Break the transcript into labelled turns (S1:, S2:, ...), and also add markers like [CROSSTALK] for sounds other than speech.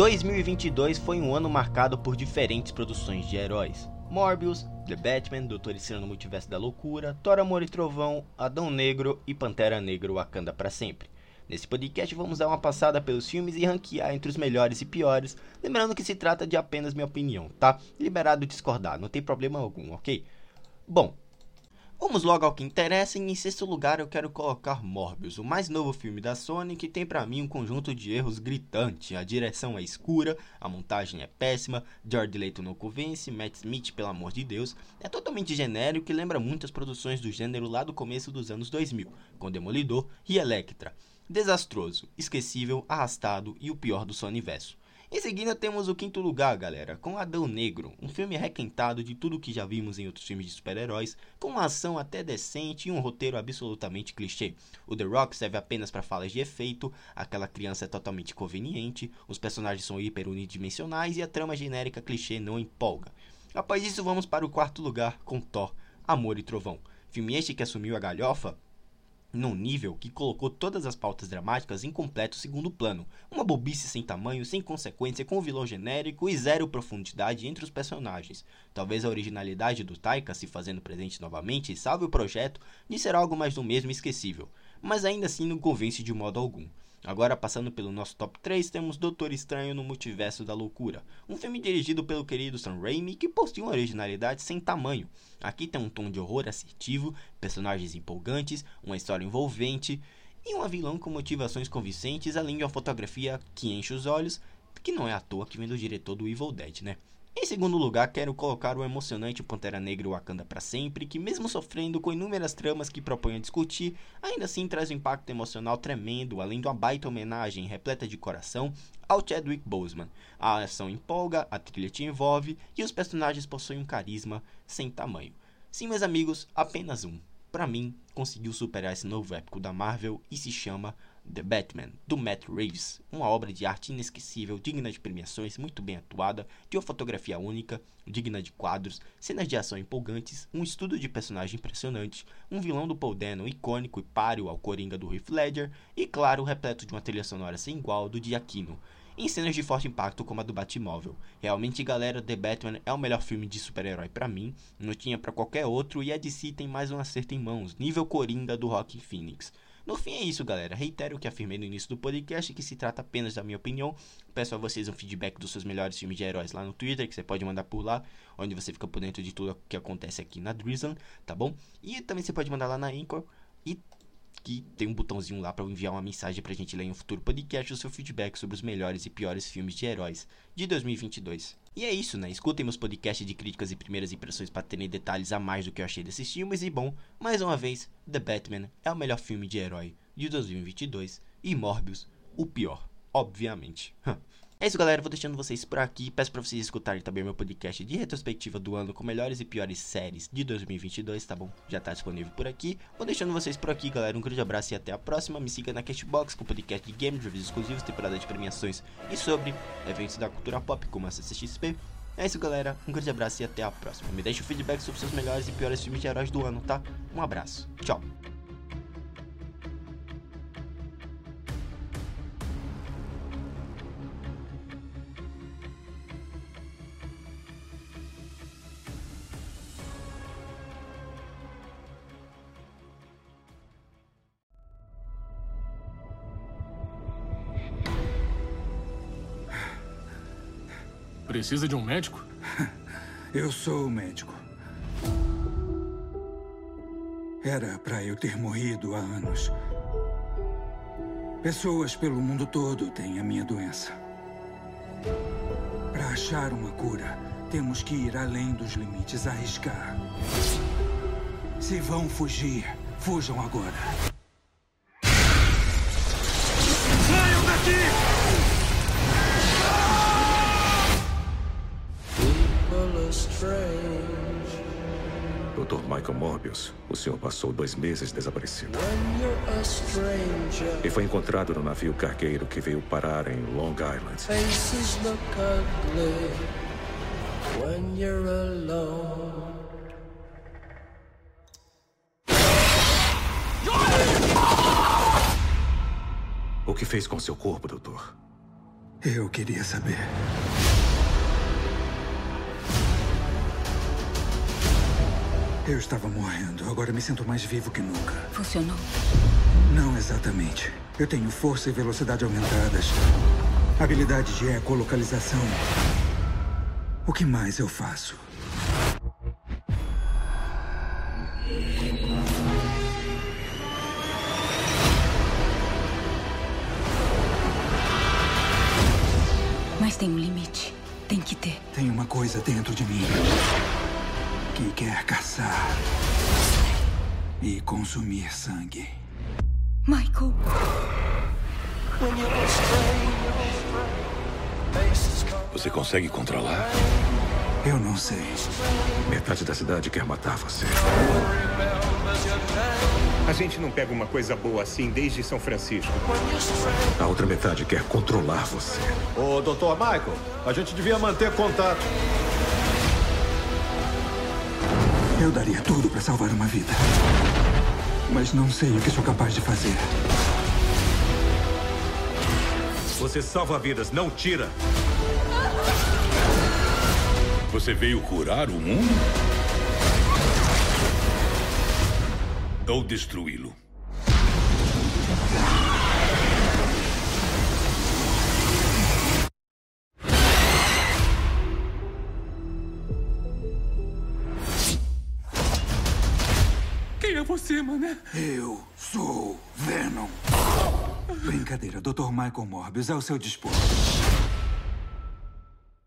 S1: 2022 foi um ano marcado por diferentes produções de heróis. Morbius, The Batman, Doutor Estranho no Multiverso da Loucura, Thor Amor e Trovão, Adão Negro e Pantera Negra Wakanda para sempre. Nesse podcast vamos dar uma passada pelos filmes e ranquear entre os melhores e piores, lembrando que se trata de apenas minha opinião, tá? Liberado discordar, não tem problema algum, ok? Bom, Vamos logo ao que interessa, e em sexto lugar eu quero colocar Morbius, o mais novo filme da Sony que tem para mim um conjunto de erros gritante. A direção é escura, a montagem é péssima, George Leto não convence, Matt Smith, pelo amor de Deus, é totalmente genérico e lembra muitas produções do gênero lá do começo dos anos 2000, com Demolidor e Electra. Desastroso, esquecível, arrastado e o pior do Sony verso. Em seguida temos o quinto lugar, galera, com Adão Negro, um filme requentado de tudo que já vimos em outros filmes de super-heróis, com uma ação até decente e um roteiro absolutamente clichê. O The Rock serve apenas para falas de efeito, aquela criança é totalmente conveniente, os personagens são hiper unidimensionais e a trama genérica clichê não empolga. Após isso, vamos para o quarto lugar com Thor, Amor e Trovão. Filme este que assumiu a galhofa num nível que colocou todas as pautas dramáticas em completo segundo plano. Uma bobice sem tamanho, sem consequência, com um vilão genérico e zero profundidade entre os personagens. Talvez a originalidade do Taika se fazendo presente novamente salve o projeto de ser algo mais do mesmo esquecível, mas ainda assim não convence de modo algum. Agora, passando pelo nosso top 3, temos Doutor Estranho no Multiverso da Loucura, um filme dirigido pelo querido Sam Raimi que possui uma originalidade sem tamanho. Aqui tem um tom de horror assertivo, personagens empolgantes, uma história envolvente e uma vilã com motivações convincentes, além de uma fotografia que enche os olhos, que não é à toa que vem do diretor do Evil Dead, né? Em segundo lugar, quero colocar o emocionante Pantera Negra Wakanda para sempre, que mesmo sofrendo com inúmeras tramas que propõe a discutir, ainda assim traz um impacto emocional tremendo, além de uma baita homenagem repleta de coração ao Chadwick Boseman. A ação empolga, a trilha te envolve e os personagens possuem um carisma sem tamanho. Sim, meus amigos, apenas um. Para mim, conseguiu superar esse novo épico da Marvel e se chama The Batman, do Matt Reeves, uma obra de arte inesquecível, digna de premiações, muito bem atuada, de uma fotografia única, digna de quadros, cenas de ação empolgantes, um estudo de personagem impressionante, um vilão do Paul Dano icônico e páreo ao Coringa do Heath Ledger, e claro, repleto de uma trilha sonora sem igual do Giacchino, em cenas de forte impacto como a do Batmóvel. Realmente, galera, The Batman é o melhor filme de super-herói para mim, não tinha para qualquer outro, e a DC tem mais um acerto em mãos, nível Coringa do Rock Phoenix. No fim é isso, galera. Reitero o que afirmei no início do podcast, que se trata apenas da minha opinião. Peço a vocês um feedback dos seus melhores filmes de heróis lá no Twitter, que você pode mandar por lá, onde você fica por dentro de tudo que acontece aqui na Drizzle, tá bom? E também você pode mandar lá na Anchor e que tem um botãozinho lá para enviar uma mensagem pra gente ler em um futuro podcast o seu feedback sobre os melhores e piores filmes de heróis de 2022. E é isso, né? Escutem meus podcasts de críticas e primeiras impressões para terem detalhes a mais do que eu achei desses filmes. E bom, mais uma vez, The Batman é o melhor filme de herói de 2022 e Morbius, o pior, obviamente. É isso, galera. Vou deixando vocês por aqui. Peço pra vocês escutarem também meu podcast de retrospectiva do ano com melhores e piores séries de 2022, tá bom? Já tá disponível por aqui. Vou deixando vocês por aqui, galera. Um grande abraço e até a próxima. Me siga na Castbox com podcast de games, reviews exclusivos, temporada de premiações e sobre eventos da cultura pop como a CCXP. É isso, galera. Um grande abraço e até a próxima. Me deixe o feedback sobre seus melhores e piores filmes de heróis do ano, tá? Um abraço. Tchau.
S2: Precisa de um médico? [LAUGHS]
S3: Eu sou o médico. Era para eu ter morrido há anos. Pessoas pelo mundo todo têm a minha doença. Para achar uma cura, temos que ir além dos limites, arriscar. Se vão fugir, fujam agora.
S4: Dr. Michael Morbius, o senhor passou dois meses desaparecido. E foi encontrado no navio cargueiro que veio parar em Long Island. O que fez com seu corpo, doutor?
S3: Eu queria saber. Eu estava morrendo. Agora me sinto mais vivo que nunca.
S5: Funcionou?
S3: Não exatamente. Eu tenho força e velocidade aumentadas. Habilidade de ecolocalização. O que mais eu faço?
S5: Mas tem um limite. Tem que ter.
S3: Tem uma coisa dentro de mim que quer caçar e consumir sangue.
S5: Michael.
S4: Você consegue controlar?
S3: Eu não sei.
S4: Metade da cidade quer matar você.
S6: A gente não pega uma coisa boa assim desde São Francisco.
S4: A outra metade quer controlar você.
S7: Ô, Dr. Michael, a gente devia manter contato.
S3: Eu daria tudo para salvar uma vida. Mas não sei o que sou capaz de fazer.
S4: Você salva vidas, não tira.
S8: Você veio curar o mundo? Ou destruí-lo?
S2: É você, mané?
S3: Eu sou Venom. Brincadeira, Dr. Michael Morbius, ao seu dispor.